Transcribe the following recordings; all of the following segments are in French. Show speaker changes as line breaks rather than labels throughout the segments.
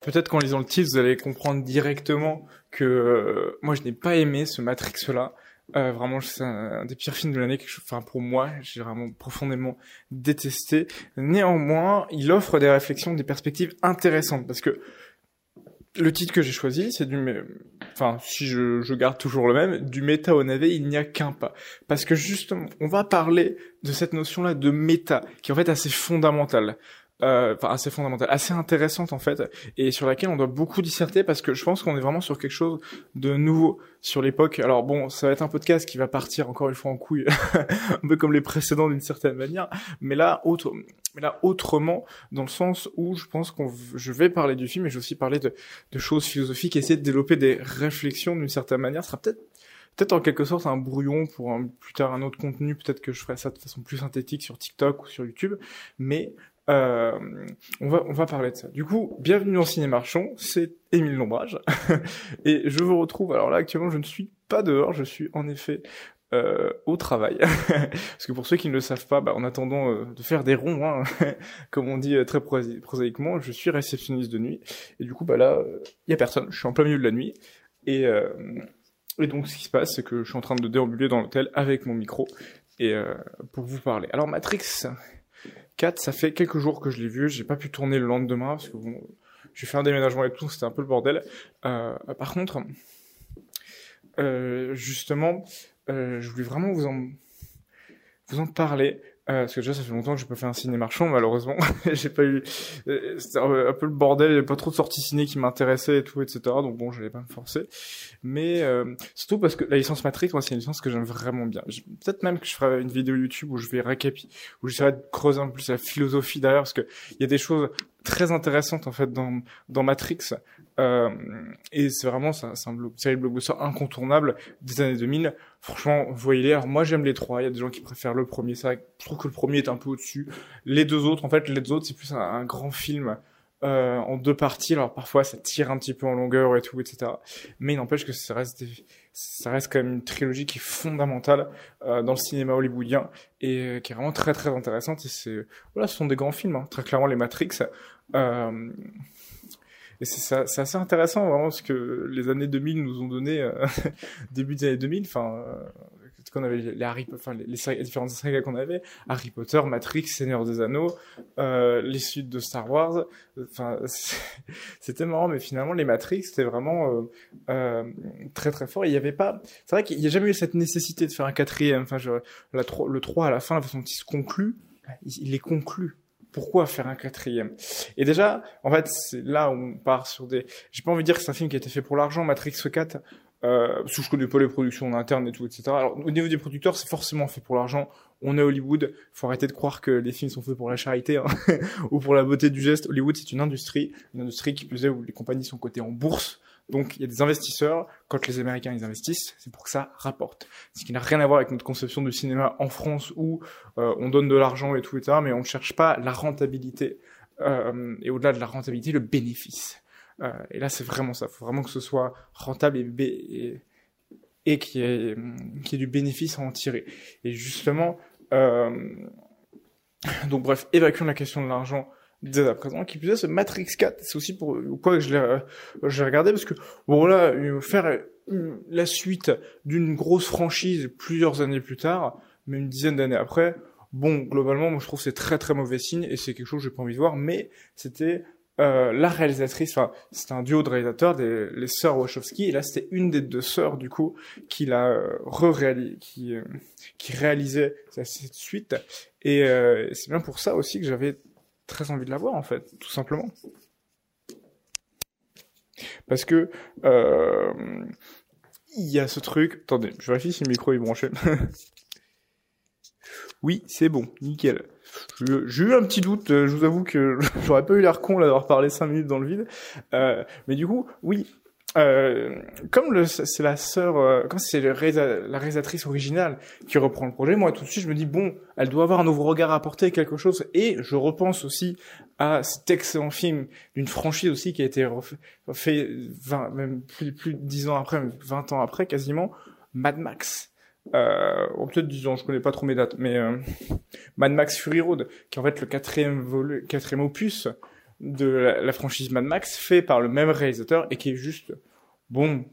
Peut-être qu'en lisant le titre, vous allez comprendre directement que euh, moi je n'ai pas aimé ce Matrix-là. Euh, vraiment, c'est un, des pires films de l'année. Enfin, pour moi, j'ai vraiment profondément détesté. Néanmoins, il offre des réflexions, des perspectives intéressantes parce que le titre que j'ai choisi, c'est du, enfin, si je, je, garde toujours le même, du méta au navet, il n'y a qu'un pas. Parce que justement, on va parler de cette notion-là de méta, qui est en fait assez fondamentale euh, assez fondamentale, assez intéressante en fait, et sur laquelle on doit beaucoup disserter parce que je pense qu'on est vraiment sur quelque chose de nouveau sur l'époque. Alors bon, ça va être un podcast qui va partir encore une fois en couille, un peu comme les précédents d'une certaine manière, mais là autre, mais là autrement dans le sens où je pense qu'on, je vais parler du film et je vais aussi parler de, de choses philosophiques, essayer de développer des réflexions d'une certaine manière. Ce sera peut-être peut-être en quelque sorte un brouillon pour un, plus tard un autre contenu, peut-être que je ferai ça de façon plus synthétique sur TikTok ou sur YouTube, mais euh, on va on va parler de ça. Du coup, bienvenue dans Ciné Marchand, c'est Émile Lombrage et je vous retrouve. Alors là, actuellement, je ne suis pas dehors, je suis en effet euh, au travail. Parce que pour ceux qui ne le savent pas, bah, en attendant euh, de faire des ronds, hein, comme on dit euh, très prosaïquement, je suis réceptionniste de nuit. Et du coup, bah là, il y a personne. Je suis en plein milieu de la nuit. Et, et donc, ce qui se passe, c'est que je suis en train de déambuler dans l'hôtel avec mon micro et pour vous parler. Alors, Matrix, 4, ça fait quelques jours que je l'ai vu, j'ai pas pu tourner le lendemain parce que bon, j'ai fait un déménagement et tout, c'était un peu le bordel. Euh, par contre, euh, justement, euh, je voulais vraiment vous en vous en parler euh, parce que déjà ça fait longtemps que j'ai pas fait un ciné marchand malheureusement. J'ai pas eu euh, c'était un peu le bordel il pas trop de sorties ciné qui m'intéressaient et tout etc donc bon j'allais pas me forcer. Mais euh, surtout parce que la licence Matrix moi c'est une licence que j'aime vraiment bien. Peut-être même que je ferai une vidéo YouTube où je vais récapi où j'essaierai de creuser un peu plus la philosophie derrière parce que il y a des choses très intéressantes en fait dans dans Matrix euh, et c'est vraiment c'est un, un blog, série de incontournable des années 2000 Franchement, voyez-les. Moi j'aime les trois. Il y a des gens qui préfèrent le premier. Ça, je trouve que le premier est un peu au-dessus. Les deux autres, en fait, les deux autres c'est plus un, grand film euh, en deux parties. Alors parfois ça tire un petit peu en longueur et tout, etc. Mais il n'empêche que ça reste, ça reste quand même une trilogie qui est fondamentale euh, dans le cinéma hollywoodien et euh, qui est vraiment très très intéressante. Et c'est, voilà, ce sont des grands films. Hein. Très clairement les Matrix. Euh, et c'est assez intéressant vraiment ce que les années 2000 nous ont donné euh, début des années 2000 enfin qu'on avait les Harry enfin les, différentes sagas qu'on avait Harry Potter Matrix Seigneur des Anneaux euh, les suites de Star Wars enfin c'était marrant mais finalement les Matrix c'était vraiment euh, euh, très très fort il y avait pas c'est vrai qu'il n'y a jamais eu cette nécessité de faire un quatrième enfin le 3 à la fin la façon dont il se conclut il, il est conclu pourquoi faire un quatrième? Et déjà, en fait, c'est là où on part sur des. J'ai pas envie de dire que c'est un film qui a été fait pour l'argent, Matrix 4. Euh, parce que je connais pas les productions en interne et tout, etc. Alors, au niveau des producteurs, c'est forcément fait pour l'argent. On est Hollywood. Faut arrêter de croire que les films sont faits pour la charité hein, ou pour la beauté du geste. Hollywood, c'est une industrie, une industrie qui plus est où les compagnies sont cotées en bourse. Donc il y a des investisseurs, quand les Américains ils investissent, c'est pour que ça rapporte. Ce qui n'a rien à voir avec notre conception du cinéma en France où euh, on donne de l'argent et tout, etc. Mais on ne cherche pas la rentabilité. Euh, et au-delà de la rentabilité, le bénéfice. Euh, et là c'est vraiment ça. Il faut vraiment que ce soit rentable et, et, et qu'il y, ait, y ait du bénéfice à en tirer. Et justement, euh, donc bref, évacuons la question de l'argent dès à présent. Qui est, ce Matrix 4, c'est aussi pour quoi que je l'ai, euh, regardé parce que bon là, faire la suite d'une grosse franchise plusieurs années plus tard, mais une dizaine d'années après, bon globalement, moi je trouve c'est très très mauvais signe et c'est quelque chose que j'ai pas envie de voir. Mais c'était euh, la réalisatrice, enfin c'était un duo de réalisateurs, les sœurs Wachowski, et là c'était une des deux sœurs du coup qui l'a euh, euh, qui réalisait cette suite. Et euh, c'est bien pour ça aussi que j'avais très envie de la voir en fait, tout simplement. Parce que il y a ce truc. Attendez, je vérifie si le micro est branché. oui, c'est bon, nickel. J'ai eu un petit doute, euh, je vous avoue que j'aurais pas eu l'air con d'avoir parlé 5 minutes dans le vide. Euh, mais du coup, oui, euh, comme c'est la sœur, euh, comme c'est la réalisatrice originale qui reprend le projet, moi tout de suite je me dis bon, elle doit avoir un nouveau regard à apporter quelque chose, et je repense aussi à cet excellent film d'une franchise aussi qui a été refait, 20, même plus, plus de 10 ans après, 20 ans après quasiment, Mad Max. Euh, peut-être 10 ans, je connais pas trop mes dates, mais euh, Mad Max Fury Road, qui est en fait le quatrième, quatrième opus de la, franchise Mad Max fait par le même réalisateur et qui est juste bon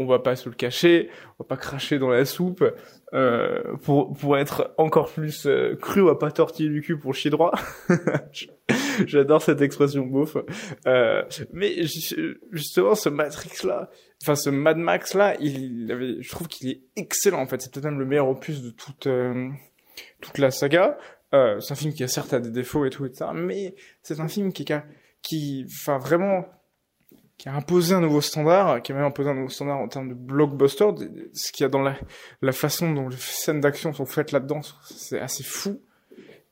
on va pas se le cacher, on va pas cracher dans la soupe euh, pour pour être encore plus euh, cru, on va pas tortiller du cul pour chier droit. J'adore cette expression beauf. Euh, mais justement ce Matrix là, enfin ce Mad Max là, il avait, je trouve qu'il est excellent en fait. C'est peut-être même le meilleur opus de toute euh, toute la saga. Euh, c'est un film qui a certes des défauts et tout et ça, mais c'est un film qui qui, enfin vraiment qui a imposé un nouveau standard, qui a même imposé un nouveau standard en termes de blockbuster. Ce qu'il y a dans la, façon dont les scènes d'action sont faites là-dedans, c'est assez fou.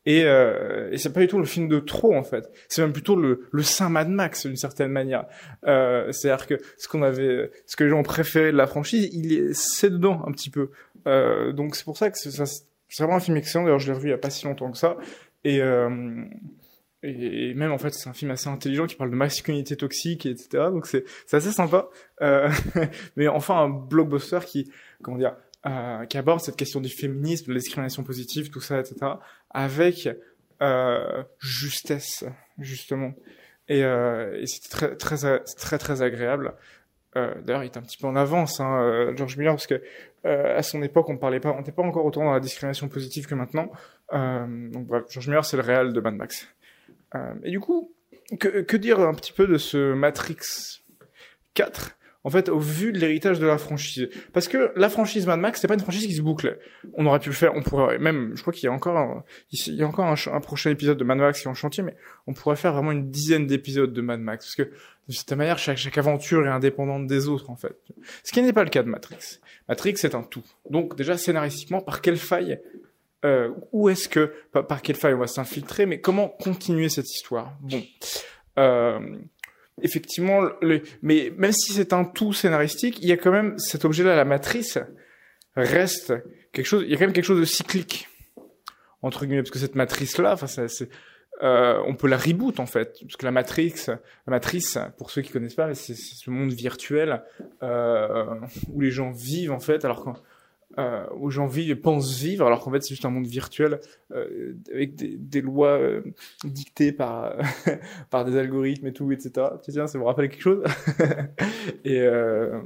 Et, euh, et c'est pas du tout le film de trop en fait. C'est même plutôt le, le Saint Mad Max d'une certaine manière. Euh, C'est-à-dire que ce qu'on avait, ce que les gens préféraient de la franchise, il est, c'est dedans un petit peu. Euh, donc c'est pour ça que c'est vraiment un film excellent. D'ailleurs, je l'ai revu il y a pas si longtemps que ça. Et euh, et, même en fait c'est un film assez intelligent qui parle de masculinité toxique etc donc c'est assez sympa euh, mais enfin un blockbuster qui comment dire euh, qui aborde cette question du féminisme de la discrimination positive tout ça etc avec euh, justesse justement et, euh, et c'était très très très très agréable euh, D'ailleurs, il est un petit peu en avance, hein, euh, George Miller, parce que à son époque, on parlait pas, on n'était pas encore autant dans la discrimination positive que maintenant. Donc bref, George Miller, c'est le réel de Mad Max. Euh, et du coup, que, dire un petit peu de ce Matrix 4 en fait, au vu de l'héritage de la franchise? Parce que la franchise Mad Max, c'est pas une franchise qui se boucle. On aurait pu le faire, on pourrait même, je crois qu'il y a encore, un, il y a encore un, prochain épisode de Mad Max qui est en chantier, mais on pourrait faire vraiment une dizaine d'épisodes de Mad Max. Parce que, de cette manière, chaque, chaque aventure est indépendante des autres, en fait. Ce qui n'est pas le cas de Matrix. Matrix, c'est un tout. Donc, déjà, scénaristiquement, par quelle faille euh, où est-ce que, par, par, quelle faille on va s'infiltrer, mais comment continuer cette histoire? Bon, euh, effectivement, le, mais même si c'est un tout scénaristique, il y a quand même cet objet-là, la matrice reste quelque chose. Il y a quand même quelque chose de cyclique entre guillemets, parce que cette matrice-là, enfin, c'est euh, on peut la reboot en fait, parce que la matrix, la matrice, pour ceux qui connaissent pas, c'est ce monde virtuel euh, où les gens vivent en fait, alors euh, où vivent et pensent vivre, alors qu'en fait c'est juste un monde virtuel euh, avec des, lois euh, dictées par par des algorithmes et tout, etc. Tiens, ça vous rappelle quelque chose? Et euh,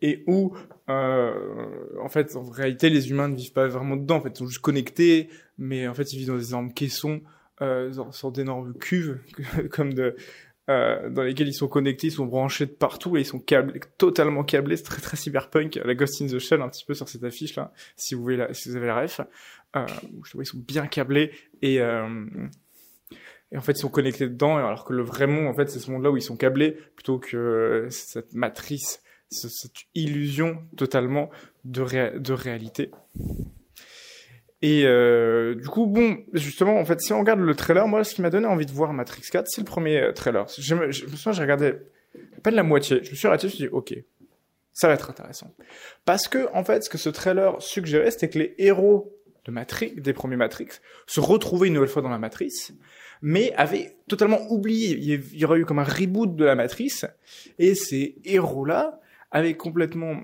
et où en fait en réalité les humains ne vivent pas vraiment dedans, en fait ils sont juste connectés, mais en fait ils vivent dans des énormes caissons, euh, dans d'énormes cuves comme de euh, dans lesquels ils sont connectés, ils sont branchés de partout et ils sont câblés, totalement câblés. C'est très très cyberpunk. La Ghost in the Shell un petit peu sur cette affiche là, si vous voulez, la, si avez la ref. Euh, je vois ils sont bien câblés et euh, et en fait ils sont connectés dedans alors que le vrai monde en fait c'est ce monde là où ils sont câblés plutôt que cette matrice, cette illusion totalement de réalité. Et euh, du coup, bon, justement, en fait, si on regarde le trailer, moi, ce qui m'a donné envie de voir Matrix 4, c'est le premier euh, trailer. Je me, je souviens, j'ai regardé pas la moitié. Je me suis arrêté, je me suis dit, ok, ça va être intéressant. Parce que, en fait, ce que ce trailer suggérait, c'était que les héros de Matrix, des premiers Matrix, se retrouvaient une nouvelle fois dans la matrice, mais avaient totalement oublié. Il y aurait eu comme un reboot de la matrice, et ces héros-là avaient complètement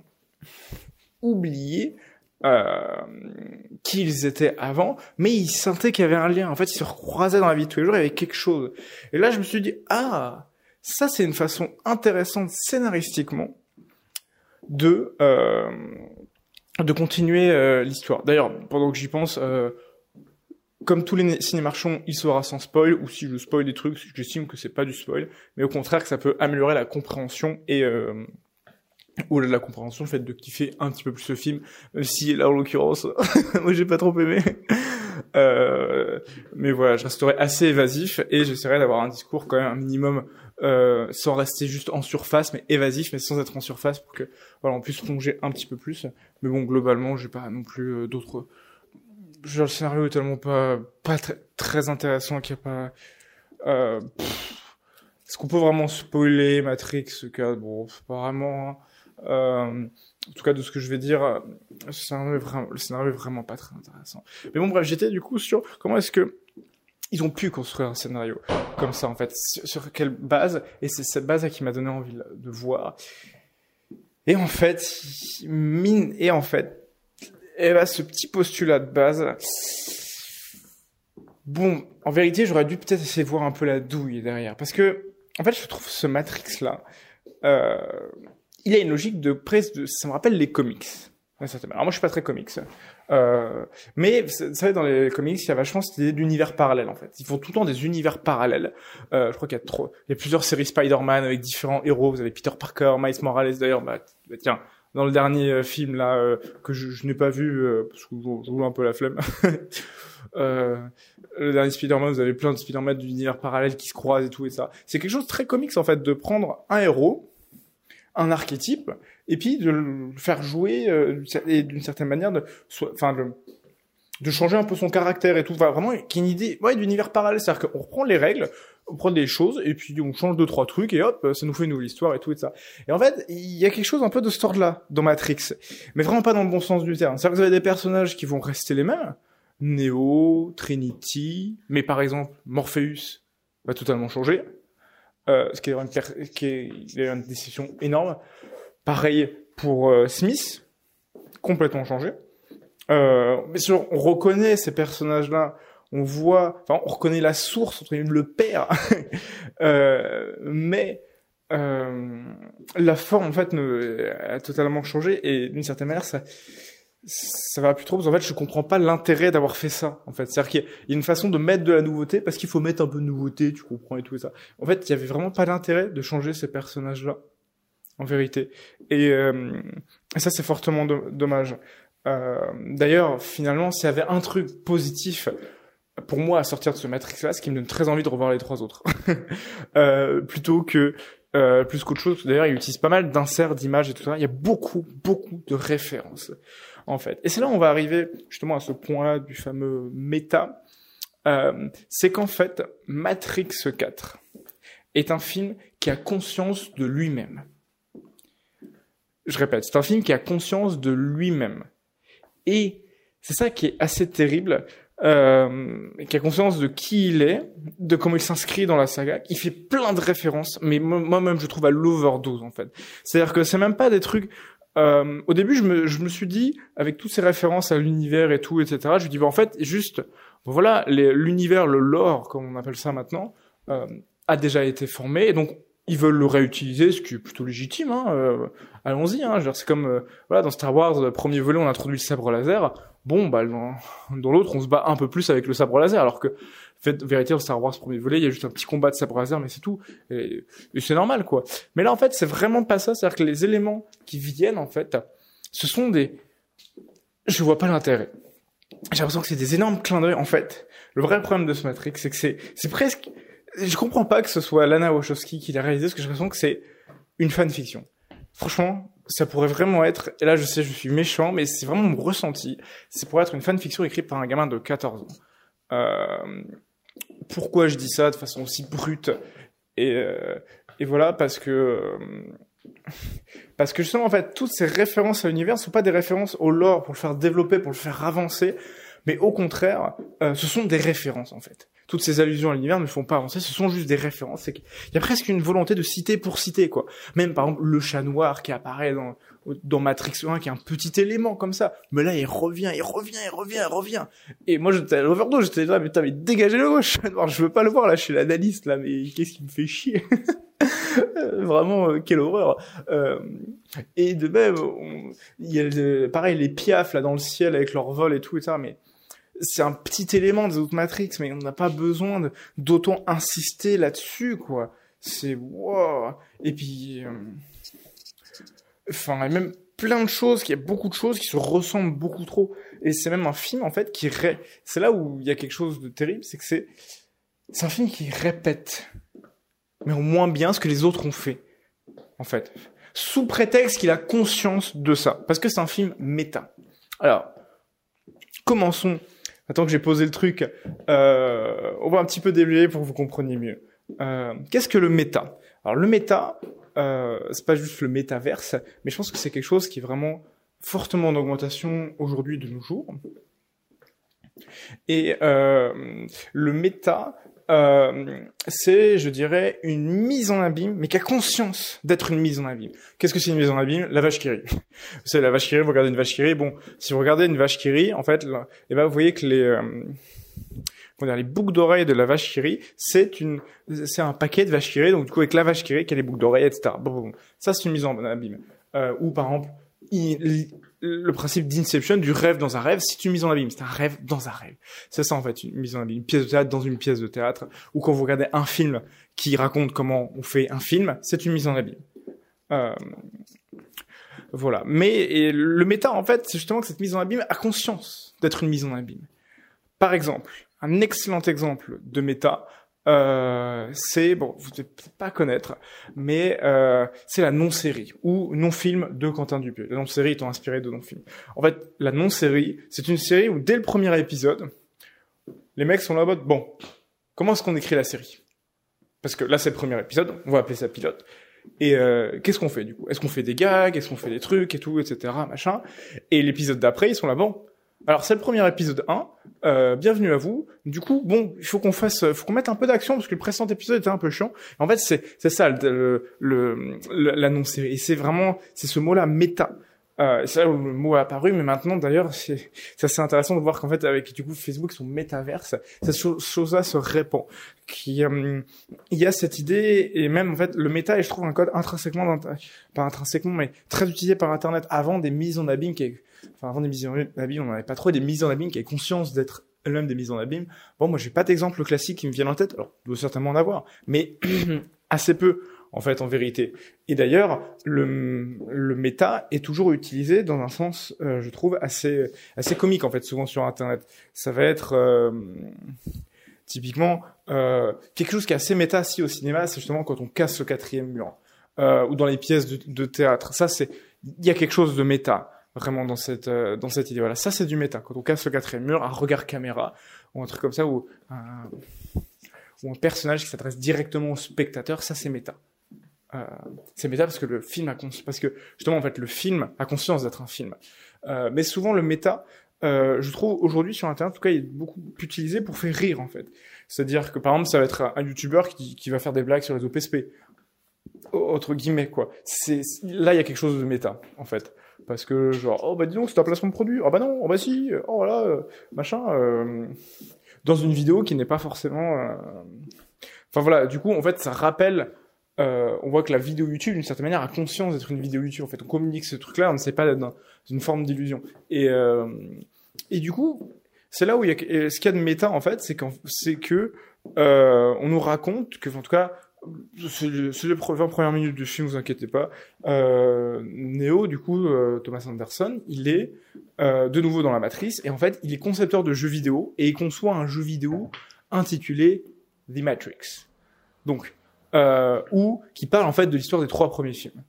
oublié euh, qu'ils étaient avant, mais ils sentaient qu'il y avait un lien. En fait, ils se recroisaient dans la vie de tous les jours, il y avait quelque chose. Et là, je me suis dit, ah, ça c'est une façon intéressante scénaristiquement de euh, de continuer euh, l'histoire. D'ailleurs, pendant que j'y pense, euh, comme tous les cinémarchons, il sera sans spoil, ou si je spoil des trucs, j'estime que c'est pas du spoil, mais au contraire que ça peut améliorer la compréhension et euh, ou la compréhension, le fait de kiffer un petit peu plus ce film, même si là en l'occurrence, moi j'ai pas trop aimé. Euh, mais voilà, je resterai assez évasif et j'essaierai d'avoir un discours quand même un minimum euh, sans rester juste en surface, mais évasif, mais sans être en surface pour que voilà on puisse plonger un petit peu plus. Mais bon, globalement, j'ai pas non plus euh, d'autres. Genre le scénario est tellement pas pas très, très intéressant qu'il y a pas. Euh, Est-ce qu'on peut vraiment spoiler Matrix Bon, pas vraiment. Hein. Euh, en tout cas, de ce que je vais dire, le scénario est vraiment, pas très intéressant. Mais bon, bref, j'étais du coup sur comment est-ce que ils ont pu construire un scénario comme ça, en fait, sur, quelle base, et c'est cette base qui m'a donné envie de voir. Et en fait, mine, et en fait, et bah, ce petit postulat de base, Bon, en vérité, j'aurais dû peut-être essayer de voir un peu la douille derrière, parce que en fait, je trouve ce Matrix là, euh, il a une logique de presse de, ça me rappelle les comics. Alors moi, je suis pas très comics. Euh, mais vous savez, dans les comics, il y a vachement cette idée d'univers parallèle en fait. Ils font tout le temps des univers parallèles. Euh, je crois qu'il y a trop, il y a plusieurs séries Spider-Man avec différents héros. Vous avez Peter Parker, Miles Morales d'ailleurs. Bah, bah tiens, dans le dernier euh, film là euh, que je, je n'ai pas vu euh, parce que je joue un peu la flemme. le dernier Spider-Man, vous avez plein de Spider-Man d'univers parallèles qui se croisent et tout et ça. C'est quelque chose de très comics en fait de prendre un héros, un archétype et puis de le faire jouer euh, et d'une certaine manière de enfin de, de changer un peu son caractère et tout. Enfin, vraiment qui une idée ouais d'univers parallèle. C'est-à-dire qu'on reprend les règles on prend des choses et puis on change deux trois trucs et hop ça nous fait une nouvelle histoire et tout et ça. Et en fait il y a quelque chose un peu de ce là dans Matrix mais vraiment pas dans le bon sens du terme. C'est-à-dire que vous avez des personnages qui vont rester les mêmes. Neo Trinity mais par exemple Morpheus va totalement changer euh, ce qui est une, qui est une décision énorme. Pareil pour euh, Smith, complètement changé. Euh, mais sûr, on reconnaît ces personnages-là, on voit, enfin, on reconnaît la source, entre le père, euh, mais euh, la forme en fait a totalement changé. Et d'une certaine manière ça ça va plus trop parce qu'en fait je comprends pas l'intérêt d'avoir fait ça en fait c'est à dire qu'il y a une façon de mettre de la nouveauté parce qu'il faut mettre un peu de nouveauté tu comprends et tout ça en fait il y avait vraiment pas d'intérêt de changer ces personnages là en vérité. Et, euh, ça, c'est fortement dommage. Euh, D'ailleurs, finalement, s'il y avait un truc positif pour moi à sortir de ce Matrix-là, ce qui me donne très envie de revoir les trois autres, euh, plutôt que euh, plus qu'autre chose. D'ailleurs, il utilise pas mal d'inserts d'images et tout ça. Il y a beaucoup, beaucoup de références, en fait. Et c'est là où on va arriver justement à ce point-là du fameux méta. Euh, c'est qu'en fait, Matrix 4 est un film qui a conscience de lui-même je répète, c'est un film qui a conscience de lui-même. Et c'est ça qui est assez terrible, euh, qui a conscience de qui il est, de comment il s'inscrit dans la saga. Il fait plein de références, mais moi-même je trouve à l'overdose en fait. C'est-à-dire que c'est même pas des trucs. Euh, au début, je me, je me suis dit, avec toutes ces références à l'univers et tout, etc., je me dis, bah, en fait, juste, voilà, l'univers, le lore, comme on appelle ça maintenant, euh, a déjà été formé, et donc ils veulent le réutiliser, ce qui est plutôt légitime. Hein, euh, allons-y. Hein, c'est comme euh, voilà dans Star Wars, le premier volet, on introduit le sabre laser. Bon, bah dans, dans l'autre, on se bat un peu plus avec le sabre laser, alors que fait vérité dans Star Wars premier volet, il y a juste un petit combat de sabre laser, mais c'est tout. Et, c'est normal, quoi. Mais là, en fait, c'est vraiment pas ça. C'est-à-dire que les éléments qui viennent, en fait, ce sont des. Je vois pas l'intérêt. J'ai l'impression que c'est des énormes clins d'œil. En fait, le vrai problème de ce Matrix, c'est que c'est c'est presque je comprends pas que ce soit Lana Wachowski qui l'a réalisé, parce que j'ai l'impression que c'est une fanfiction. Franchement, ça pourrait vraiment être, et là je sais, je suis méchant, mais c'est vraiment mon ressenti, c'est pour être une fanfiction écrite par un gamin de 14 ans. Euh, pourquoi je dis ça de façon aussi brute et, euh, et voilà, parce que... Euh, parce que justement, en fait, toutes ces références à l'univers ne sont pas des références au lore pour le faire développer, pour le faire avancer, mais au contraire, euh, ce sont des références, en fait toutes ces allusions à l'univers ne font pas avancer, ce sont juste des références. Il y a presque une volonté de citer pour citer, quoi. Même par exemple le chat noir qui apparaît dans, Matrix 1, qui est un petit élément comme ça. Mais là, il revient, il revient, il revient, il revient. Et moi, j'étais à l'overdose, j'étais là, mais t'as mais dégagez le chat noir, je veux pas le voir là chez l'analyste, là, mais qu'est-ce qui me fait chier? Vraiment, euh, quelle horreur. Euh, et de même, il y a pareil les piafs là dans le ciel avec leur vol et tout et ça, mais c'est un petit élément des autres Matrix, mais on n'a pas besoin d'autant insister là-dessus, quoi. C'est wow. Et puis, euh... enfin, même plein de choses, qu'il y a beaucoup de choses qui se ressemblent beaucoup trop. Et c'est même un film en fait qui ré... c'est là où il y a quelque chose de terrible, c'est que c'est c'est un film qui répète, mais au moins bien ce que les autres ont fait, en fait, sous prétexte qu'il a conscience de ça, parce que c'est un film méta. Alors, commençons Attends que j'ai posé le truc, euh, on va un petit peu développer pour que vous compreniez mieux. Euh, Qu'est-ce que le méta? Alors le méta, euh, c'est pas juste le métaverse, mais je pense que c'est quelque chose qui est vraiment fortement en augmentation aujourd'hui de nos jours. Et euh, le méta, euh, c'est, je dirais, une mise en abîme, mais qui a conscience d'être une mise en abîme. Qu'est-ce que c'est une mise en abîme? La vache qui rit. C'est la vache qui rit, vous regardez une vache qui rit. Bon, si vous regardez une vache qui rit, en fait, là, eh ben, vous voyez que les, euh, les boucles d'oreilles de la vache qui rit, c'est une, c'est un paquet de vaches qui rit, donc du coup avec la vache qui rit, qui a les boucles d'oreilles, etc. Bon, bon, ça c'est une mise en abîme. Euh, ou par exemple, le principe d'inception du rêve dans un rêve, c'est une mise en abîme, c'est un rêve dans un rêve. C'est ça en fait, une mise en abîme, une pièce de théâtre dans une pièce de théâtre, ou quand vous regardez un film qui raconte comment on fait un film, c'est une mise en abîme. Euh, voilà. Mais le méta, en fait, c'est justement que cette mise en abîme a conscience d'être une mise en abîme. Par exemple, un excellent exemple de méta, euh, c'est bon, vous devez peut-être pas connaître, mais euh, c'est la non-série ou non-film de Quentin Dupieux. La non-série étant inspirée de non-film. En fait, la non-série, c'est une série où dès le premier épisode, les mecs sont là mode bon, comment est-ce qu'on écrit la série? Parce que là, c'est le premier épisode, on va appeler ça pilote. Et euh, qu'est-ce qu'on fait du coup? Est-ce qu'on fait des gags? Est-ce qu'on fait des trucs et tout, etc. Machin? Et l'épisode d'après, ils sont là bon. Alors c'est le premier épisode 1. Euh, bienvenue à vous. Du coup, bon, il faut qu'on fasse, faut qu'on mette un peu d'action parce que le précédent épisode était un peu chiant. En fait, c'est c'est ça le l'annonce et c'est vraiment c'est ce mot-là méta. Euh, c'est là où le mot a apparu, mais maintenant d'ailleurs, c'est assez intéressant de voir qu'en fait, avec du coup Facebook, son métaverse, cette chose-là se répand. Qui, euh, il y a cette idée, et même en fait, le méta est, je trouve, un code intrinsèquement, pas intrinsèquement, mais très utilisé par Internet avant des mises en abîme, qui, enfin avant des mises en abîme, on n'avait pas trop des mises en abîme qui avaient conscience d'être l'un des mises en abîme. Bon, moi, j'ai pas d'exemple classique qui me vient en tête. Alors, doit certainement en avoir, mais assez peu en fait, en vérité. Et d'ailleurs, le, le méta est toujours utilisé dans un sens, euh, je trouve, assez, assez comique, en fait, souvent sur Internet. Ça va être... Euh, typiquement, euh, quelque chose qui est assez méta, si au cinéma, c'est justement quand on casse le quatrième mur. Ou dans les pièces de, théâtre. Ça, c'est... Il y a quelque chose de méta vraiment dans cette dans cette idée. Voilà, ça c'est du méta. Quand on casse le quatrième mur, un regard caméra ou un truc comme ça, ou un, ou un personnage qui s'adresse directement au spectateur, ça c'est méta. Euh, c'est méta parce que le film a conscience, parce que justement en fait le film a conscience d'être un film. Euh, mais souvent le méta, euh, je trouve aujourd'hui sur internet en tout cas il est beaucoup utilisé pour faire rire en fait. C'est-à-dire que par exemple ça va être un, youtubeur qui, qui va faire des blagues sur les OPSP entre guillemets quoi. C'est là il y a quelque chose de méta en fait parce que genre oh bah dis donc c'est un placement de produit oh bah non oh bah si oh là euh, machin euh, dans une vidéo qui n'est pas forcément euh, enfin voilà du coup en fait ça rappelle euh, on voit que la vidéo YouTube, d'une certaine manière, a conscience d'être une vidéo YouTube. En fait, on communique ce truc-là, on ne sait pas d'être dans une forme d'illusion. Et, euh, et du coup, c'est là où il y a ce qu'il y a de méta en fait, c'est c'est que euh, on nous raconte que, en tout cas, c'est les 20 premières minutes du film, vous inquiétez pas. Euh, Neo, du coup, euh, Thomas Anderson, il est euh, de nouveau dans la matrice et en fait, il est concepteur de jeux vidéo et il conçoit un jeu vidéo intitulé The Matrix. Donc, euh, ou qui parle en fait de l'histoire des trois premiers films.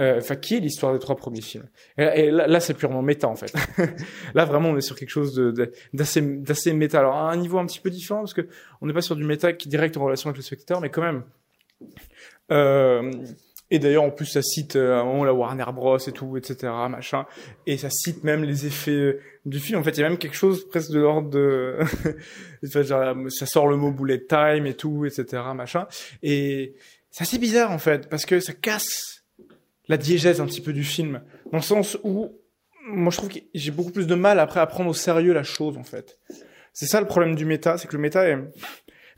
Euh, enfin, qui est l'histoire des trois premiers films? Et, là, c'est purement méta en fait. là, vraiment, on est sur quelque chose d'assez d'assez méta. Alors, à un niveau un petit peu différent parce que on n'est pas sur du méta qui est direct en relation avec le spectateur, mais quand même. Euh, et d'ailleurs, en plus, ça cite euh, à un moment la Warner Bros et tout, etc., machin. Et ça cite même les effets euh, du film. En fait, il y a même quelque chose presque de l'ordre de... ça sort le mot bullet time et tout, etc., machin. Et c'est assez bizarre, en fait, parce que ça casse la diégèse un petit peu du film. Dans le sens où, moi, je trouve que j'ai beaucoup plus de mal après à prendre au sérieux la chose, en fait. C'est ça le problème du méta, c'est que le méta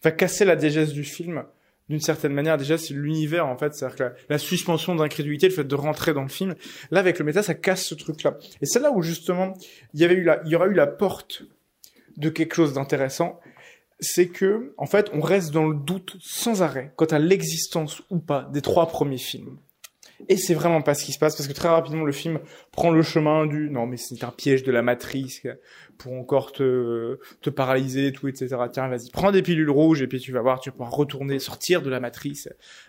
va casser la diégèse du film d'une certaine manière déjà c'est l'univers en fait. C'est-à-dire que la, suspension d'incrédulité le fait de rentrer dans le film là avec le méta ça casse ce truc là et c'est là où justement il y avait eu la il y aura eu la porte de quelque chose d'intéressant. C'est que en fait on reste dans le doute sans arrêt quant à l'existence ou pas des trois premiers films et c'est vraiment pas ce qui se passe parce que très rapidement le film prend le chemin du non mais c'est un piège de la matrice pour encore te te paralyser tout etc. Tiens vas-y prends des pilules rouges et puis tu vas voir tu pouvoir retourner sortir de la matrice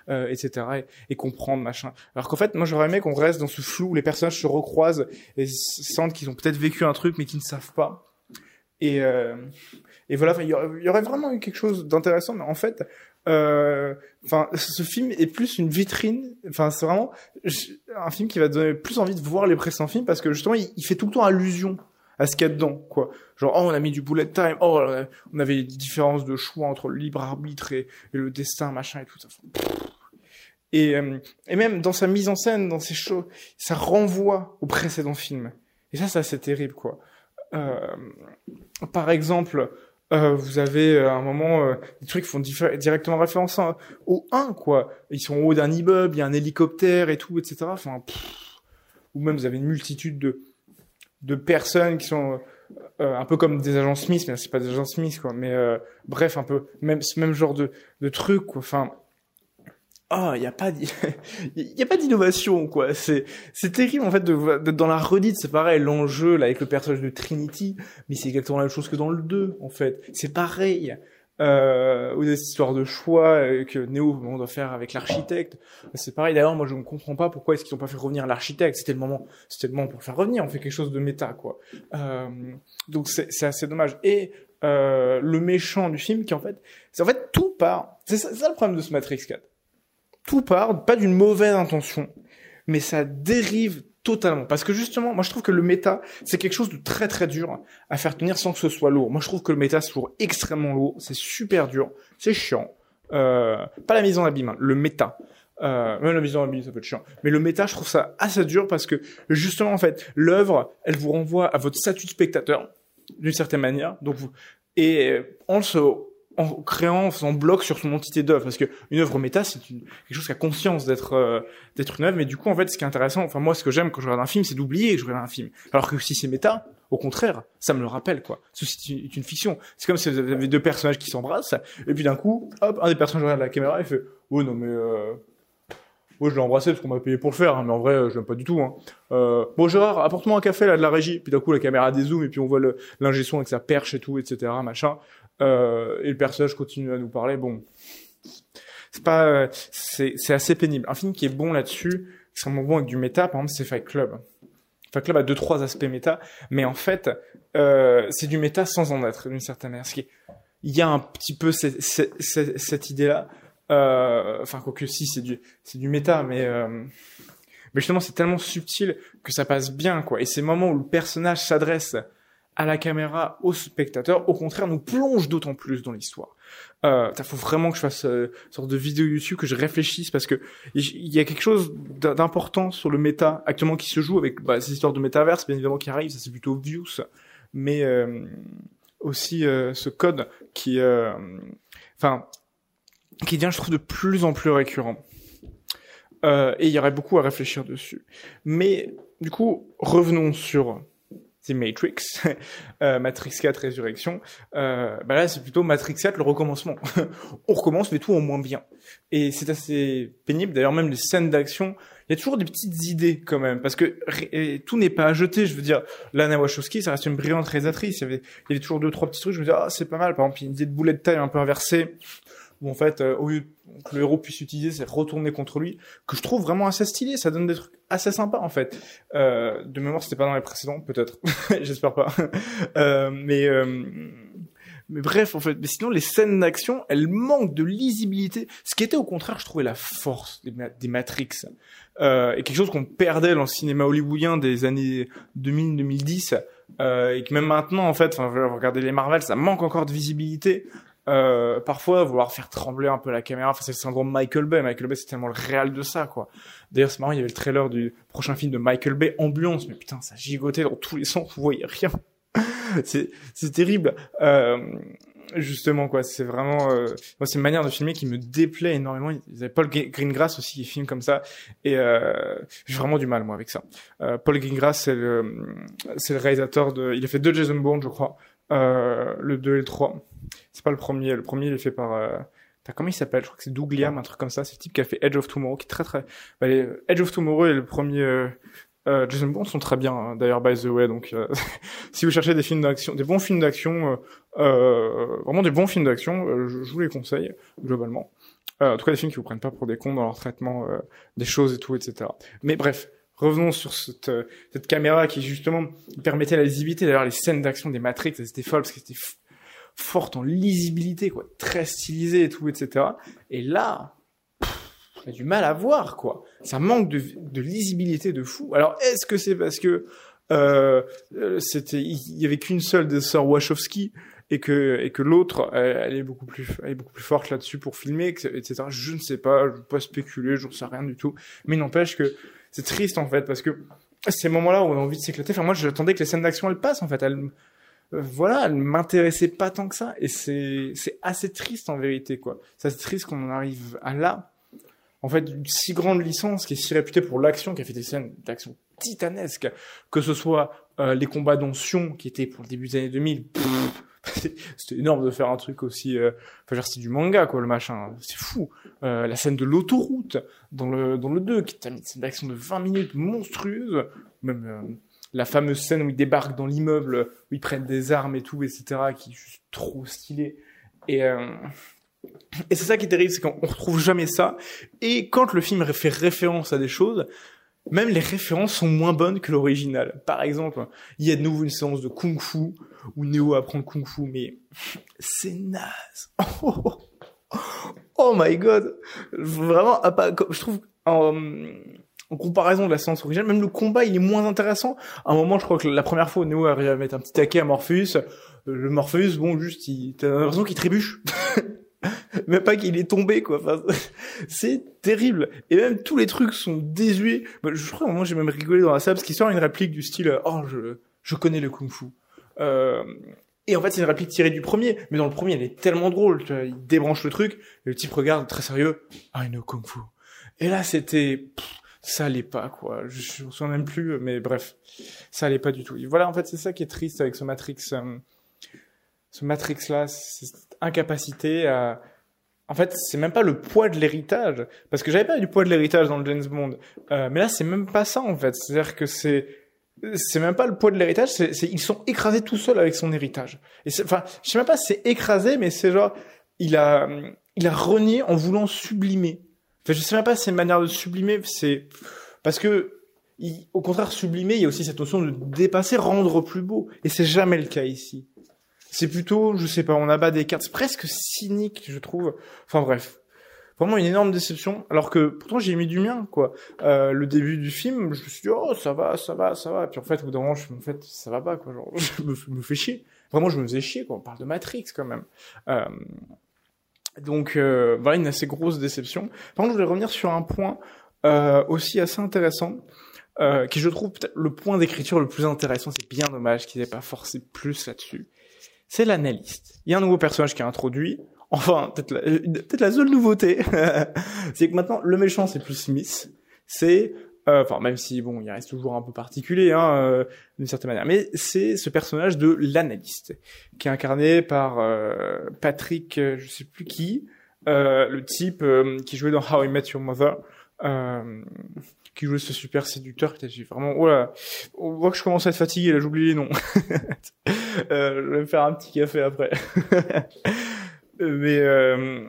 euh, etc. Et, comprendre machin. Alors qu'en fait moi j'aurais aimé qu'on reste dans ce flou où les personnages se recroisent et sentent qu'ils ont peut-être vécu un truc mais qu'ils ne savent pas. Et euh, et voilà, il y, aurait vraiment eu quelque chose d'intéressant, mais en fait, enfin, ce film est plus une vitrine. Enfin, c'est vraiment un film qui va donner plus envie de voir les précédents films parce que justement, il, fait tout le temps allusion à ce qu'il y a dedans, quoi. Genre, oh, on a mis du bullet time, oh, on avait des différences de choix entre le libre arbitre et, le destin, machin et tout ça. Et, euh, et même dans sa mise en scène, dans ses shows, ça renvoie au précédent film. Et ça, ça c'est terrible, quoi. Euh, par exemple, Euh, vous avez à un moment des trucs qui font directement référence au 1 quoi. Ils sont au haut d'un immeuble, il y a un hélicoptère et tout, etc. Enfin, ou même vous avez une multitude de de personnes qui sont un peu comme des agents Smith, mais c'est pas des agents Smith quoi. Mais bref, un peu même ce même genre de de trucs quoi. Enfin, ah, il y a pas y a pas d'innovation quoi. C'est c'est terrible en fait de dans la redite, c'est pareil l'enjeu là avec le personnage de Trinity, mais c'est exactement la même chose que dans le 2 en fait. C'est pareil. Euh, ou des histoires de choix euh, que Neo doit faire avec l'architecte. C'est pareil. D'ailleurs, moi, je ne comprends pas pourquoi est-ce qu'ils n'ont pas fait revenir l'architecte. C'était le moment, c'était le moment pour le faire revenir. On fait quelque chose de méta, quoi. Euh, donc c'est, assez dommage. Et euh, le méchant du film, qui en fait, c'est en fait tout part. C'est ça, ça le problème de ce Matrix 4 tout part, pas d'une mauvaise intention, mais ça dérive totalement. Parce que justement, moi je trouve que le méta, c'est quelque chose de très très dur à faire tenir sans que ce soit lourd. Moi je trouve que le méta, c'est toujours extrêmement lourd, c'est super dur, c'est chiant. Euh, pas la mise en abîme, hein, le méta. Euh, même la mise en abîme, ça peut être chiant. Mais le méta, je trouve ça assez dur parce que justement, en fait, l'œuvre, elle vous renvoie à votre statut de spectateur, d'une certaine manière. Donc vous, et en se en créant, en faisant bloc sur son entité d'œuvre, parce que une œuvre méta, c'est quelque chose qui a conscience d'être euh, d'être une œuvre, mais du coup, en fait, ce qui est intéressant, enfin moi, ce que j'aime quand je regarde un film, c'est d'oublier que je regarde un film. Alors que si c'est méta, au contraire, ça me le rappelle, quoi. Ceci est une fiction. C'est comme si vous avez deux personnages qui s'embrassent, et puis d'un coup, hop, un des personnages regarde la caméra et fait, oh non mais euh... Moi, je l'ai embrassé parce qu'on m'a payé pour le faire, hein, mais en vrai, je l'aime pas du tout. Hein. Euh, bon, Gérard, apporte-moi un café là de la régie. Puis d'un coup, la caméra dézoome et puis on voit l'ingé son avec sa perche et tout, etc. Machin. Euh, et le personnage continue à nous parler. Bon, c'est pas, c'est, c'est assez pénible. Un film qui est bon là-dessus, extrêmement bon avec du méta, par exemple, c'est Fight Club. Fight Club a deux trois aspects méta, mais en fait, euh, c'est du méta sans en être d'une certaine manière. il y a un petit peu cette, cette, cette, idée-là. Euh, enfin, quoique si, c'est du, c'est du méta, mais euh, mais justement, c'est tellement subtil que ça passe bien, quoi. Et ces moments où le personnage s'adresse à la caméra, au spectateur, au contraire, nous plonge d'autant plus dans l'histoire. Euh, faut vraiment que je fasse euh, une sorte de vidéo YouTube, que je réfléchisse, parce que il y a quelque chose d'important sur le méta actuellement qui se joue avec bah, ces histoires de métaverse, bien évidemment, qui arrivent, ça c'est plutôt obvious, mais euh, aussi euh, ce code qui, euh, enfin, qui devient, je trouve, de plus en plus récurrent. et il y aurait beaucoup à réfléchir dessus. Mais du coup, revenons sur c'est Matrix, euh, Matrix 4 Résurrection. Euh, bah là, c'est plutôt Matrix 4 le recommencement. on recommence, mais tout en moins bien. Et c'est assez pénible. D'ailleurs, même les scènes d'action, il y a toujours des petites idées quand même, parce que tout n'est pas à jeter. Je veux dire, Lana Wachowski, ça reste une brillante réalisatrice. Il y avait, il y avait toujours deux trois petits trucs. Je me dis, ah, c'est pas mal. Par exemple, une idée de boulet de taille un peu inversée où en fait, euh, au lieu que le héros puisse utiliser, c'est retourner contre lui, que je trouve vraiment assez stylé. Ça donne des trucs assez sympas en fait. Euh, de mémoire, c'était pas dans les précédents, peut-être. J'espère pas. euh, mais euh, mais bref, en fait, mais sinon les scènes d'action, elles manquent de lisibilité. Ce qui était au contraire, je trouvais la force des, des Matrix euh, et quelque chose qu'on perdait dans le cinéma hollywoodien des années 2000-2010. Euh, et que même maintenant, en fait, enfin, regardez les Marvel, ça manque encore de visibilité. Euh, parfois vouloir faire trembler un peu la caméra. Enfin, c'est le syndrome Michael Bay. Michael Bay, c'est tellement le réel de ça, quoi. D'ailleurs, c'est marrant, il y avait le trailer du prochain film de Michael Bay, Ambulance. Mais putain, ça gigotait dans tous les sens, vous voyez rien. c'est, c'est terrible. Euh, justement, quoi. C'est vraiment, euh... moi, c'est une manière de filmer qui me déplaît énormément. Ils avaient Paul Greengrass aussi qui filme comme ça. Et, euh, j'ai vraiment du mal, moi, avec ça. Euh, Paul Greengrass, c'est le, c'est le réalisateur de, il a fait deux Jason Bourne, je crois. Euh, le 2 et le 3. C'est pas le premier. Le premier, il est fait par... Euh... Comment il s'appelle? Je crois que c'est Doug Liam, un truc comme ça. C'est le type qui a fait Edge of Tomorrow, qui est très très... Bah, Edge of Tomorrow et le premier... Euh... Euh, Jason Bourne sont très bien, hein, d'ailleurs, by the way. Donc, euh, si vous cherchez des films d'action, des bons films d'action, euh, euh, vraiment des bons films d'action, je, je, vous les conseille globalement. en tout cas, des films qui vous prennent pas pour des cons dans leur traitement des choses et tout, etc. Mais bref, revenons sur cette, cette caméra qui justement permettait la lisibilité. D'ailleurs, les scènes d'action des Matrix, elles étaient folles parce qu'elles étaient fortes en lisibilité, quoi, très stylisées et tout, etc. Et là, on a du mal à voir, quoi. Ça manque de, de lisibilité de fou. Alors, est-ce que c'est parce que euh, c'était, il y avait qu'une seule des sœurs Wachowski et que et que l'autre, elle, est beaucoup plus, elle est beaucoup plus forte là-dessus pour filmer, etc. Je ne sais pas, je ne pas spéculer, je ne sais rien du tout. Mais n'empêche que c'est triste en fait parce que ces moments-là où on a envie de s'éclater. Enfin, moi, j'attendais que les scènes d'action elles passent en fait. Elles, euh, voilà, elle m'intéressait pas tant que ça. Et c'est, c'est assez triste en vérité, quoi. C'est assez triste qu'on en arrive à là. En fait, une si grande licence qui est si réputée pour l'action, qui a fait des scènes d'action titanesques, que ce soit euh, les combats d'Onction, qui étaient pour le début des années 2000, c'était énorme de faire un truc aussi euh, enfin c'est du manga quoi le machin c'est fou euh, la scène de l'autoroute dans le dans le 2 qui est une scène d'action de 20 minutes monstrueuse même euh, la fameuse scène où ils débarquent dans l'immeuble où ils prennent des armes et tout etc qui est juste trop stylé et euh, et c'est ça qui est terrible c'est qu'on retrouve jamais ça et quand le film fait référence à des choses même les références sont moins bonnes que l'original. Par exemple, il y a de nouveau une séance de kung fu où Neo apprend le kung fu, mais c'est naze. Oh, oh, my god, vraiment, je trouve en, comparaison de la séance originale, même le combat il est moins intéressant. À un moment, je crois que la première fois, Neo arrive à mettre un petit taquet à Morpheus. Le Morpheus, bon, juste, il, t'as l'impression qu'il trébuche. même pas qu'il est tombé quoi. Enfin, c'est terrible. Et même tous les trucs sont désuets. Je crois moi j'ai même rigolé dans la salle parce qu'il sort une réplique du style oh je je connais le kung-fu. Euh, et en fait c'est une réplique tirée du premier, mais dans le premier elle est tellement drôle. Tu vois, il débranche le truc, et le type regarde très sérieux. I know kung-fu. Et là c'était ça allait pas quoi. Je, me souviens même plus, mais bref, ça allait pas du tout. Voilà en fait c'est ça qui est triste avec ce Matrix. Euh, ce Matrix là, cette incapacité à en fait, c'est même pas le poids de l'héritage, parce que j'avais pas du poids de l'héritage dans le James Bond, euh, mais là c'est même pas ça en fait. C'est-à-dire que c'est c'est même pas le poids de l'héritage, c'est ils sont écrasés tout seuls avec son héritage. Et enfin, je sais même pas, c'est écrasé, mais c'est genre il a il a renié en voulant sublimer. Enfin, je sais même pas si c'est une manière de sublimer, c'est parce que au contraire sublimer, il y a aussi cette notion de dépasser, rendre plus beau, et c'est jamais le cas ici. C'est plutôt, je sais pas, on abat des cartes presque cyniques, je trouve. Enfin bref, vraiment une énorme déception. Alors que pourtant j'ai mis du mien, quoi. Euh, le début du film, je me suis dit oh ça va, ça va, ça va. Puis en fait au bout d'un en fait ça va pas, quoi. Genre, je me, me fais chier. Vraiment, je me faisais chier, quoi. On parle de Matrix quand même. Euh, donc euh, voilà une assez grosse déception. Par contre, je voulais revenir sur un point euh, aussi assez intéressant. Euh, qui je trouve peut-être le point d'écriture le plus intéressant, c'est bien dommage qu'ils aient pas forcé plus là-dessus c'est l'analyste. Il y a un nouveau personnage qui est introduit. Enfin, peut-être la, euh, peut la seule nouveauté, c'est que maintenant le méchant c'est plus Smith. C'est enfin même si bon il reste toujours un peu particulier hein, euh, d'une certaine manière mais c'est ce personnage de l'analyste qui est incarné par euh, Patrick je sais plus qui le type qui jouait dans How I Met Your Mother qui jouait ce super séducteur. J'ai vraiment, oh là, on voit que je commence à être fatigué, là, j'oublie les noms. euh, je vais me faire un petit café après. Mais, euh,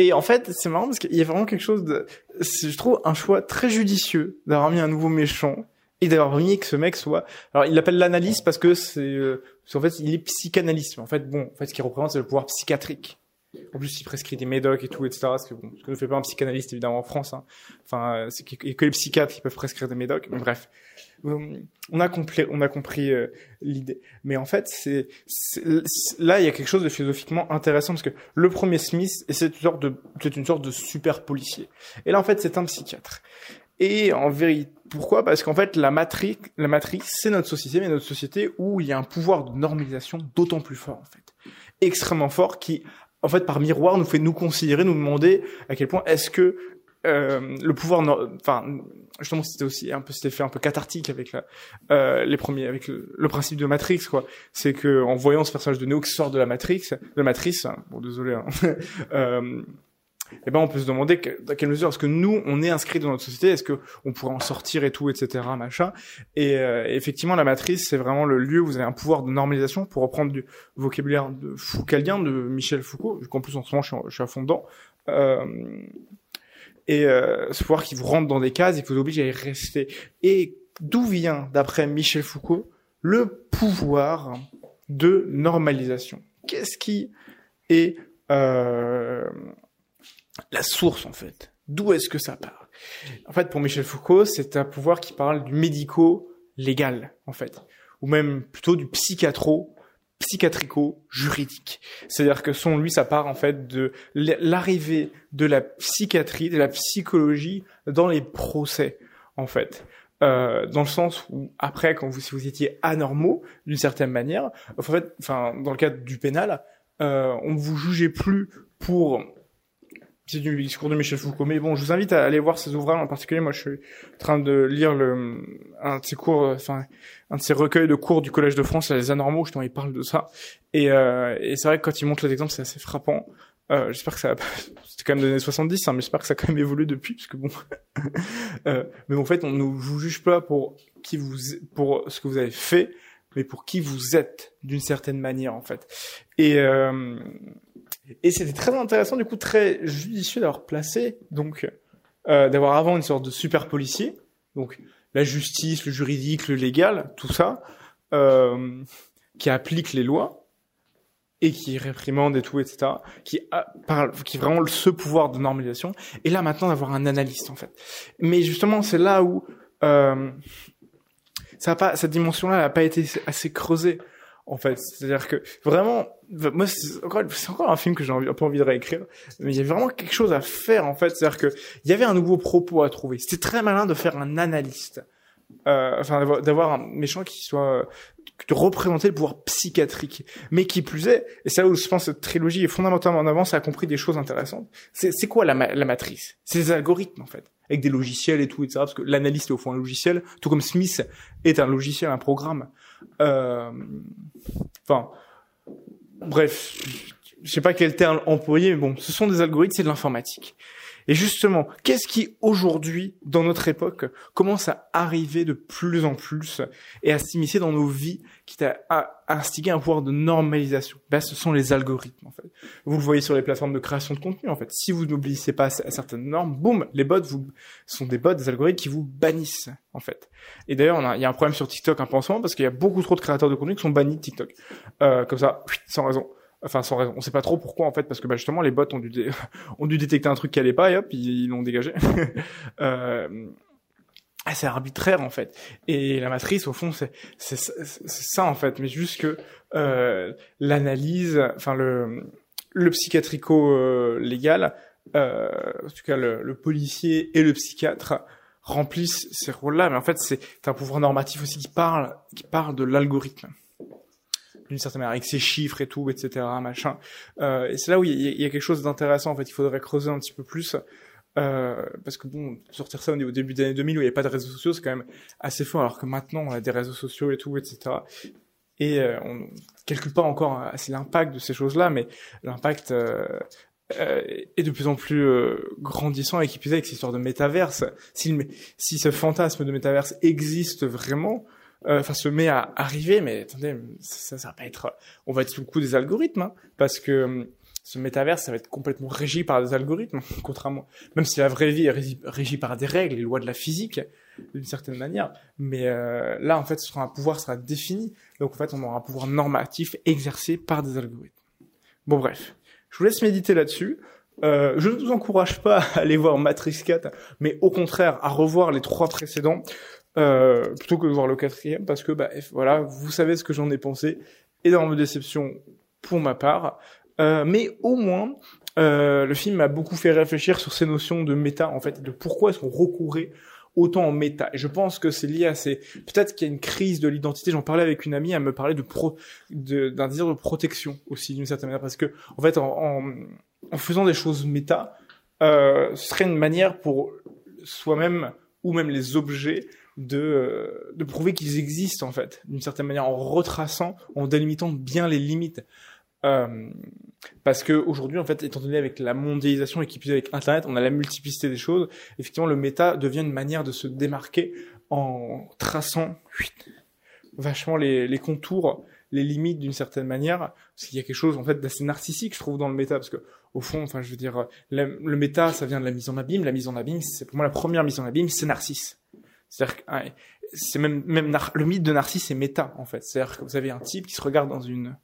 et en fait, c'est marrant parce qu'il y a vraiment quelque chose de, je trouve un choix très judicieux d'avoir mis un nouveau méchant et d'avoir mis que ce mec soit, alors il l'appelle l'analyste parce que c'est, euh, en fait, il est psychanalyste. En fait, bon, en fait, ce qu'il représente, c'est le pouvoir psychiatrique. En plus, il prescrit des médocs et tout, etc. Ce que, bon, ce que ne fait pas un psychanalyste, évidemment, en France. Hein. Enfin, c'est que les psychiatres qui peuvent prescrire des médocs. Mais bref, on a compris, euh, l'idée. Mais en fait, c'est là, il y a quelque chose de philosophiquement intéressant parce que le premier Smith, c'est une sorte de, c'est une sorte de super policier. Et là, en fait, c'est un psychiatre. Et en vérité, pourquoi? Parce qu'en fait, la matrice, la matrice, c'est notre société, mais notre société où il y a un pouvoir de normalisation d'autant plus fort, en fait, extrêmement fort, qui en fait, par miroir, nous fait nous considérer, nous demander à quel point est-ce que euh, le pouvoir, enfin, justement, c'était aussi un peu cet effet un peu cathartique avec la, euh, les premiers, avec le, principe de Matrix, quoi. C'est que en voyant ce personnage de Neo qui sort de la Matrix, de Matrice, hein, bon, désolé, hein, euh, eh ben on peut se demander que, dans quelle mesure est-ce que nous on est inscrit dans notre société, est-ce que on pourrait en sortir et tout, etc. machin. Et euh, effectivement, la matrice c'est vraiment le lieu où vous avez un pouvoir de normalisation pour reprendre du vocabulaire de Foucaldien de Michel Foucault, qu'en plus en ce moment je suis à fond dedans. Euh, et euh, ce pouvoir qui vous rentre dans des cases et qui vous oblige à y rester. Et d'où vient, d'après Michel Foucault, le pouvoir de normalisation? Qu'est-ce qui est euh, la source en fait? D'où est-ce que ça part? En fait, pour Michel Foucault, c'est un pouvoir qui parle du médico-légal en fait, ou même plutôt du psychiatro psychiatrico-juridique. C'est-à-dire que son lui, ça part en fait de l'arrivée de la psychiatrie, de la psychologie dans les procès, en fait. euh, dans le sens où après, quand vous si vous étiez anormaux d'une certaine manière, en fait, enfin dans le cadre du pénal, euh, on ne vous jugeait plus pour c'est du discours de Michel Foucault. Mais bon, je vous invite à aller voir ses ouvrages en particulier. Moi, je suis en train de lire le, un de ses cours, enfin, un de ses recueils de cours du Collège de France, les anormaux, justement, il parle de ça. Et, euh, et c'est vrai que quand il montre les exemples, c'est assez frappant. Euh, j'espère que ça, c'était quand même des années 70, hein, mais j'espère que ça a quand même évolué depuis, parce que bon, euh, mais en fait, on ne vous juge pas pour qui vous, pour ce que vous avez fait, mais pour qui vous êtes d'une certaine manière, en fait. Et euh, et c'était très intéressant, du coup, très judicieux d'avoir placé, donc, euh, d'avoir avant une sorte de super policier, donc la justice, le juridique, le légal, tout ça, euh, qui applique les lois et qui réprimande et tout, etc., qui a, parle, qui vraiment ce pouvoir de normalisation. Et là, maintenant, d'avoir un analyste, en fait. Mais justement, c'est là où euh, ça a pas, cette dimension-là n'a pas été assez creusée en fait. C'est-à-dire que vraiment, moi, c'est encore, encore un film que j'ai un peu envie de réécrire, mais il y avait vraiment quelque chose à faire, en fait. C'est-à-dire que il y avait un nouveau propos à trouver. C'était très malin de faire un analyste, euh, enfin, d'avoir un méchant qui soit de représenter le pouvoir psychiatrique, mais qui plus est, et c'est là où je pense que cette trilogie est fondamentalement en avance, a compris des choses intéressantes. C'est, quoi la, la matrice? C'est des algorithmes en fait, avec des logiciels et tout, etc. Parce que l'analyste est au fond un logiciel, tout comme Smith est un logiciel, un programme. Euh, enfin, bref, je sais pas quel terme employer, mais bon, ce sont des algorithmes, c'est de l'informatique. Et justement, qu'est-ce qui aujourd'hui, dans notre époque, commence à arriver de plus en plus et à s'immiscer dans nos vies, qui a à, instiguer un pouvoir de normalisation? Ben, ce sont les algorithmes, en fait. Vous le voyez sur les plateformes de création de contenu, en fait. Si vous n'obéissez pas à certaines normes, boum, les bots vous sont des bots, des algorithmes qui vous bannissent, en fait. Et d'ailleurs, il y a un problème sur TikTok un peu en ce moment parce qu'il y a beaucoup trop de créateurs de contenu qui sont bannis de TikTok, euh, comme ça, sans raison enfin sans raison. On sait pas trop pourquoi en fait parce que bah, justement les bots ont dû détecter un truc qui allait pas et hop ils l'ont dégagé. euh, c'est arbitraire en fait. Et la matrice au fond c'est c'est ça en fait, mais juste que euh, l'analyse, enfin le le psychiatrico euh, légal, euh, en tout cas le, le, policier et le psychiatre remplissent ces rôles-là, mais en fait c'est un pouvoir normatif aussi qui parle qui parle de l'algorithme d'une certaine manière, avec ses chiffres et tout, etc., machin. Euh, et c'est là où il y, a quelque chose d'intéressant, en fait, il faudrait creuser un petit peu plus. Euh, parce que bon, sortir ça au début des années 2000 où il n'y avait pas de réseaux sociaux, c'est quand même assez fort, alors que maintenant on a des réseaux sociaux et tout, etc. Et euh, on calcule pas encore assez l'impact de ces choses-là, mais l'impact est de plus en plus grandissant et qui plus est avec cette histoire de métaverse. Si, si ce fantasme de métaverse existe vraiment, enfin se met à arriver, mais attendez, ça, ça va pas être, on va être sous le coup des algorithmes, hein, parce que hum, ce métaverse, ça va être complètement régi par des algorithmes, contrairement, même si la vraie vie est régie, par des règles, les lois de la physique, d'une certaine manière, mais euh, là, en fait, ce sera un pouvoir sera défini, donc en fait, on aura un pouvoir normatif exercé par des algorithmes. Bon, bref, je vous laisse méditer là-dessus. Euh, je ne vous encourage pas à aller voir Matrix 4, mais au contraire à revoir les trois précédents. Euh, plutôt que de voir le quatrième, parce que bah, voilà, vous savez ce que j'en ai pensé, énorme déception pour ma part, euh, mais au moins euh, le film m'a beaucoup fait réfléchir sur ces notions de méta, en fait, de pourquoi est-ce qu'on recourait autant en méta. Et je pense que c'est lié à ces, peut-être qu'il y a une crise de l'identité. J'en parlais avec une amie, elle me parlait de pro, d'un désir de protection aussi d'une certaine manière, parce que en fait, en, en, en faisant des choses méta, euh, ce serait une manière pour soi-même ou même les objets de, euh, de prouver qu'ils existent en fait, d'une certaine manière, en retraçant, en délimitant bien les limites. Euh, parce que aujourd'hui, en fait, étant donné avec la mondialisation et avec Internet, on a la multiplicité des choses. Effectivement, le méta devient une manière de se démarquer en traçant vachement les, les contours, les limites d'une certaine manière. Parce qu'il y a quelque chose en fait d'assez narcissique, je trouve, dans le méta, parce que au fond, enfin, je veux dire, le, le méta, ça vient de la mise en abîme. La mise en abîme, c'est pour moi la première mise en abîme, c'est Narcisse. C'est-à-dire c'est même même le mythe de Narcisse est méta en fait. C'est-à-dire que vous avez un type qui se regarde dans une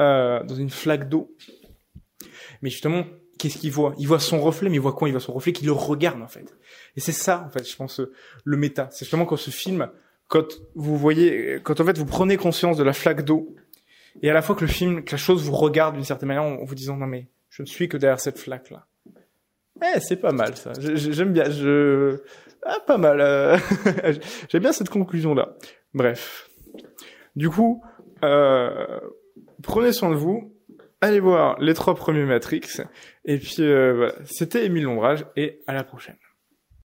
euh, dans une flaque d'eau, mais justement qu'est-ce qu'il voit? Il voit son reflet, mais il voit quoi? Il voit son reflet qui le regarde en fait. Et c'est ça en fait, je pense le méta. C'est justement quand ce film, quand vous voyez, quand en fait vous prenez conscience de la flaque d'eau, et à la fois que le film, que la chose vous regarde d'une certaine manière en vous disant non mais je ne suis que derrière cette flaque là. Eh, c'est pas mal ça. J'aime bien. Je ah, pas mal. Euh... J'aime bien cette conclusion là. Bref. Du coup, euh... prenez soin de vous. Allez voir les trois premiers Matrix. Et puis euh, voilà. C'était Émile Lombrage et à la prochaine.